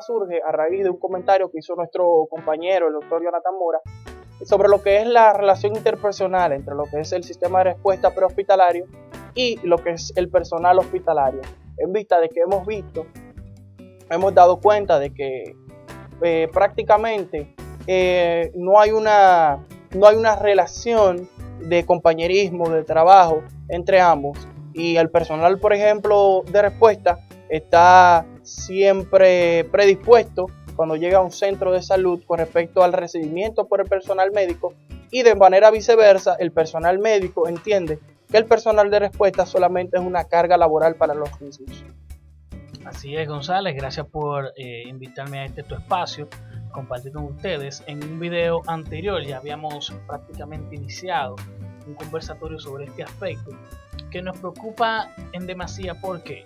surge a raíz de un comentario que hizo nuestro compañero, el doctor Jonathan Mora, sobre lo que es la relación interpersonal entre lo que es el sistema de respuesta prehospitalario y lo que es el personal hospitalario. En vista de que hemos visto, hemos dado cuenta de que eh, prácticamente eh, no, hay una, no hay una relación de compañerismo, de trabajo entre ambos. Y el personal, por ejemplo, de respuesta está siempre predispuesto cuando llega a un centro de salud con respecto al recibimiento por el personal médico y de manera viceversa el personal médico entiende que el personal de respuesta solamente es una carga laboral para los mismos. Así es, González, gracias por eh, invitarme a este tu espacio, compartir con ustedes. En un video anterior ya habíamos prácticamente iniciado un conversatorio sobre este aspecto que nos preocupa en demasía. ¿Por qué?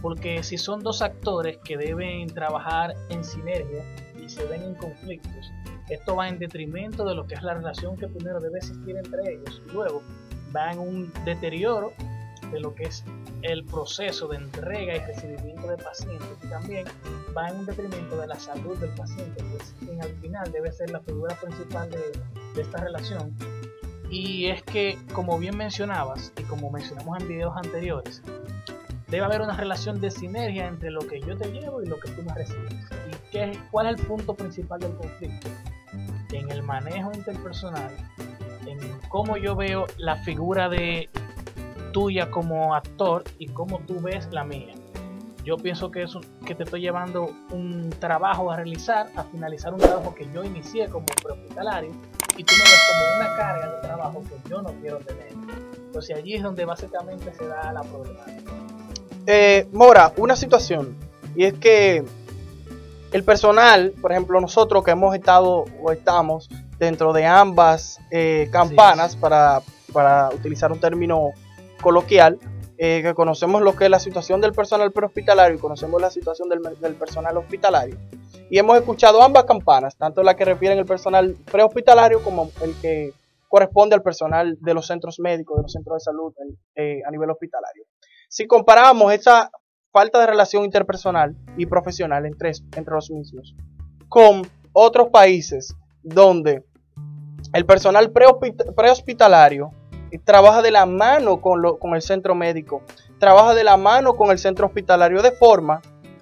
Porque si son dos actores que deben trabajar en sinergia y se ven en conflictos, esto va en detrimento de lo que es la relación que primero debe existir entre ellos y luego va en un deterioro de lo que es el proceso de entrega y recibimiento de pacientes y también va en un detrimento de la salud del paciente, que es quien al final debe ser la figura principal de, de esta relación. Y es que, como bien mencionabas y como mencionamos en videos anteriores, debe haber una relación de sinergia entre lo que yo te llevo y lo que tú me recibes. ¿Y qué, cuál es el punto principal del conflicto? En el manejo interpersonal, en cómo yo veo la figura de tuya como actor y cómo tú ves la mía. Yo pienso que, es que te estoy llevando un trabajo a realizar, a finalizar un trabajo que yo inicié como prehospitalario y tú me ves como una carga de trabajo que yo no quiero tener. Entonces allí es donde básicamente se da la problemática. Eh, Mora, una situación, y es que el personal, por ejemplo, nosotros que hemos estado o estamos dentro de ambas eh, campanas, Para, para utilizar un término coloquial, eh, que conocemos lo que es la situación del personal prehospitalario y conocemos la situación del, del, personal hospitalario. Y hemos escuchado ambas campanas, tanto la que refieren el personal prehospitalario como el que corresponde al personal de los centros médicos, de los centros de salud eh, a nivel hospitalario. Si comparamos esa falta de relación interpersonal y profesional entre, entre los mismos con otros países donde el personal prehospitalario trabaja de la mano con, lo, con el centro médico, trabaja de la mano con el centro hospitalario de forma,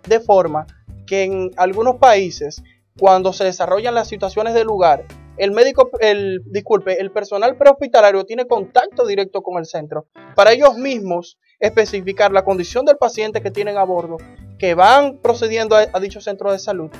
de forma que en algunos países, cuando se desarrollan las situaciones del lugar, el médico, el, disculpe, el personal prehospitalario tiene contacto directo con el centro. Para ellos mismos especificar la condición del paciente que tienen a bordo, que van procediendo a, dicho centro de salud,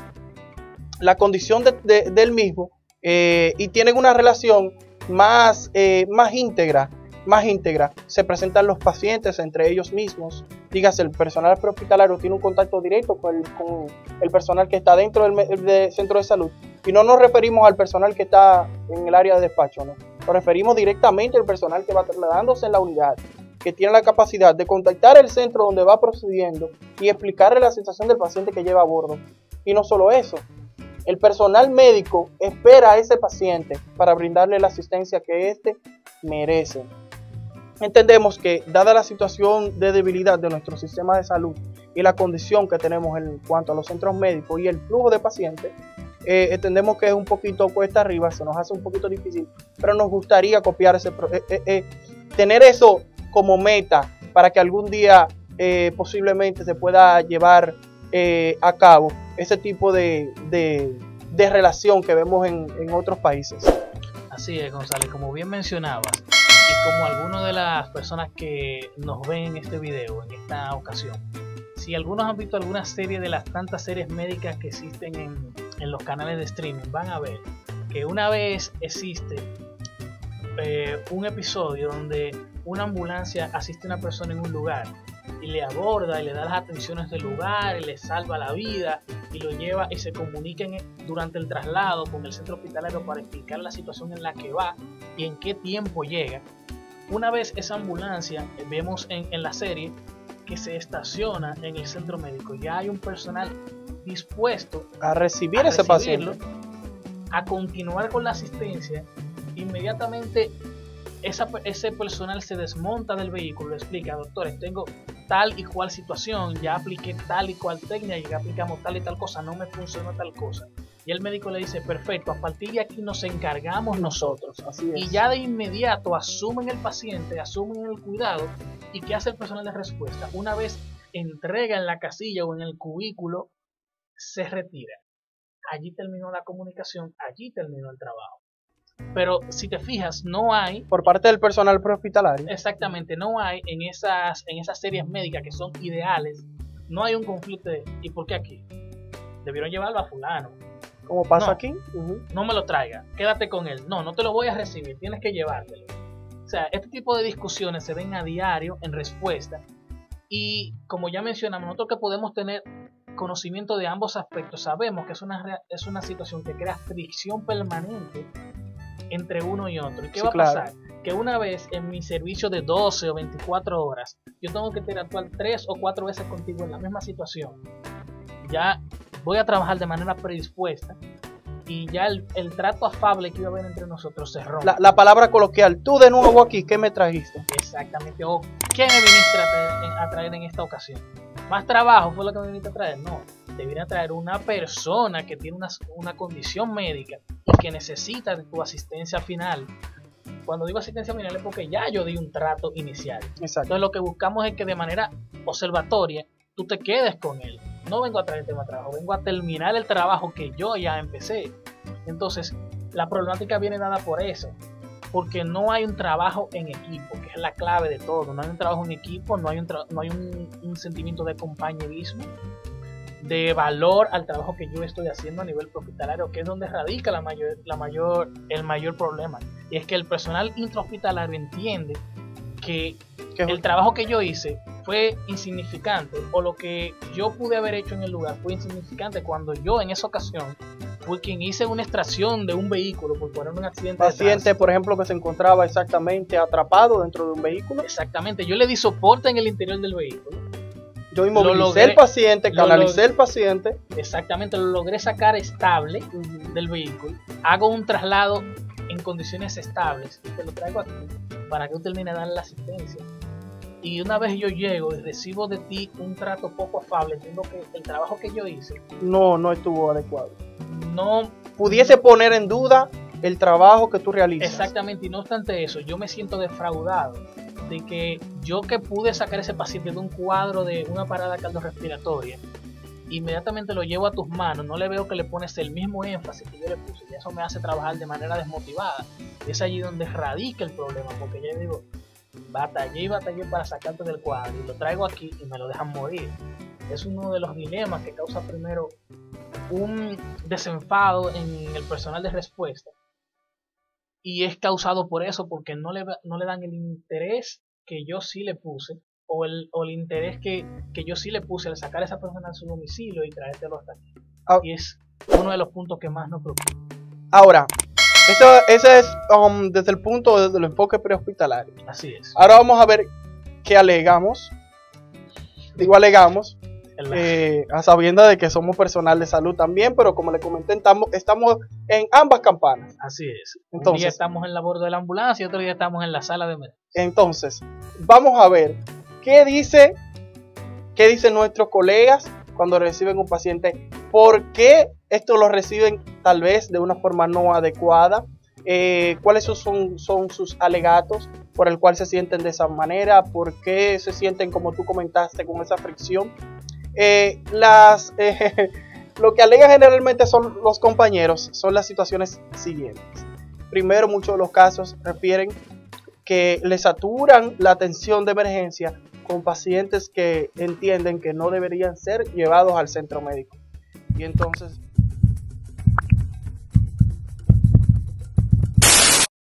la condición de, de, del mismo eh, y tienen una relación más, eh, más íntegra, más íntegra. Se presentan los pacientes entre ellos mismos. Dígase, el personal prehospitalario tiene un contacto directo con el, con el personal que está dentro del, del, centro de salud. Y no nos referimos al personal que está en el área de despacho, ¿no? Nos referimos directamente al personal que va trasladándose en la unidad, que tiene la capacidad de contactar el centro donde va procediendo y explicarle la sensación del paciente que lleva a bordo. Y no solo eso, el personal médico espera a ese paciente para brindarle la asistencia que éste merece. Entendemos que, dada la situación de debilidad de nuestro sistema de salud y la condición que tenemos en cuanto a los centros médicos y el flujo de pacientes, eh, entendemos que es un poquito cuesta arriba, se nos hace un poquito difícil, pero nos gustaría copiar ese, eh, eh tener eso como meta para que algún día eh, posiblemente se pueda llevar eh, a cabo ese tipo de, de, relación que vemos en, en, otros países. Así es, González, como bien mencionabas, y como algunas de las personas que nos ven en este video, en esta ocasión, si algunos han visto alguna serie de las tantas series médicas que existen en, en los canales de streaming, van a ver que una vez existe eh, un episodio donde una ambulancia asiste a una persona en un lugar y le aborda y le da las atenciones del lugar y le salva la vida y lo lleva y se comuniquen durante el traslado con el centro hospitalario para explicar la situación en la que va y en qué tiempo llega. Una vez esa ambulancia, eh, vemos en, en la serie que se estaciona en el centro médico, ya hay un personal dispuesto a recibir a ese paciente, a continuar con la asistencia, inmediatamente esa, ese personal se desmonta del vehículo, le explica, doctores, tengo tal y cual situación, ya apliqué tal y cual técnica, ya aplicamos tal y tal cosa, no me funcionó tal cosa. Y el médico le dice, perfecto, a partir de aquí nos encargamos nosotros. Así es. Y ya de inmediato asumen el paciente, asumen el cuidado. ¿Y qué hace el personal de respuesta? Una vez entrega en la casilla o en el cubículo, se retira. Allí terminó la comunicación, allí terminó el trabajo. Pero si te fijas, no hay Por parte del personal prehospitalario. Exactamente, no hay en esas, en esas series médicas que son ideales, no hay un conflicto de ¿y por qué aquí? Debieron llevarlo a fulano, Como pasa No. aquí. No me lo traiga, quédate con él, no, no te lo voy a recibir, tienes que llevártelo. O sea, este tipo de discusiones se ven a diario en respuesta y como ya mencionamos, nosotros que podemos tener conocimiento de ambos aspectos, sabemos que es una, es una situación que crea fricción permanente entre uno y otro. ¿Y qué Sí, va a claro. pasar? Que una vez en mi servicio de 12 o 24 horas, yo tengo que interactuar tres o cuatro veces contigo en la misma situación. Ya voy a trabajar de manera predispuesta y ya el, el trato afable que iba a haber entre nosotros se rompe. La, la palabra coloquial, tú de nuevo aquí, ¿qué me trajiste? Exactamente. O ¿qué me viniste a traer, a traer en esta ocasión? ¿Más trabajo fue lo que me viniste a traer? No. Te vine a traer una persona que tiene una, una condición médica y que necesita de tu asistencia final. Cuando digo asistencia final es porque ya yo di un trato inicial. Exacto. Entonces lo que buscamos es que de manera observatoria tú te quedes con él. No vengo a traerte más trabajo, vengo a terminar el trabajo que yo ya empecé. Entonces la problemática viene dada por eso. Porque no hay un trabajo en equipo, que es la clave de todo. No hay un trabajo en equipo, no hay un, no hay un, un sentimiento de compañerismo, de valor al trabajo que yo estoy haciendo a nivel hospitalario, que es donde radica la mayor, la mayor, el mayor problema. Y es que el personal intrahospitalario entiende que el trabajo que yo hice fue insignificante o lo que yo pude haber hecho en el lugar fue insignificante cuando yo en esa ocasión fui quien hice una extracción de un vehículo por poner un accidente de paciente, por ejemplo, que se encontraba exactamente atrapado dentro de un vehículo. exactamente yo le di soporte en el interior del vehículo Yo inmovilicé logré- el paciente, lo canalicé logré. el paciente. exactamente lo logré sacar estable del vehículo hago un traslado en condiciones estables y te lo traigo aquí para que tú termines de darle la asistencia y una vez yo llego y recibo de ti un trato poco afable entiendo que el trabajo que yo hice No, no estuvo adecuado. no Pudiese poner en duda el trabajo que tú realizas. exactamente y no obstante eso yo me siento defraudado de que yo que pude sacar ese paciente de un cuadro de una parada cardiorrespiratoria inmediatamente lo llevo a tus manos no le veo que le pones el mismo énfasis que yo le puse y eso me hace trabajar de manera desmotivada. Es allí donde radica el problema porque yo digo batallé y batallé para sacarte del cuadro y lo traigo aquí y me lo dejan morir. Es uno de los dilemas que causa primero un desenfado en el personal de respuesta y es causado por eso porque no le, no le dan el interés que yo sí le puse o el, o el interés que, que yo sí le puse al sacar a esa persona de su domicilio y traértelo hasta aquí Ah. y es uno de los puntos que más nos preocupa Ahora, eso, ese es um, desde el punto desde el enfoque prehospitalario. así es Ahora vamos a ver qué alegamos. Digo alegamos, eh, a sabienda de que somos personal de salud también, pero como le comenté, estamos, estamos en ambas campanas. así es un Entonces- día estamos en la bordo de la ambulancia y otro día estamos en la sala de emergencia Entonces, vamos a ver qué dice, qué dicen nuestros colegas cuando reciben un paciente, por qué esto lo reciben tal vez de una forma no adecuada, eh, cuáles son, son sus alegatos por el cual se sienten de esa manera, por qué se sienten como tú comentaste con esa fricción. Eh, las, eh, lo que alegan generalmente son los compañeros son las situaciones siguientes. Primero, muchos de los casos refieren que le saturan la atención de emergencia con pacientes que entienden que no deberían ser llevados al centro médico. Y entonces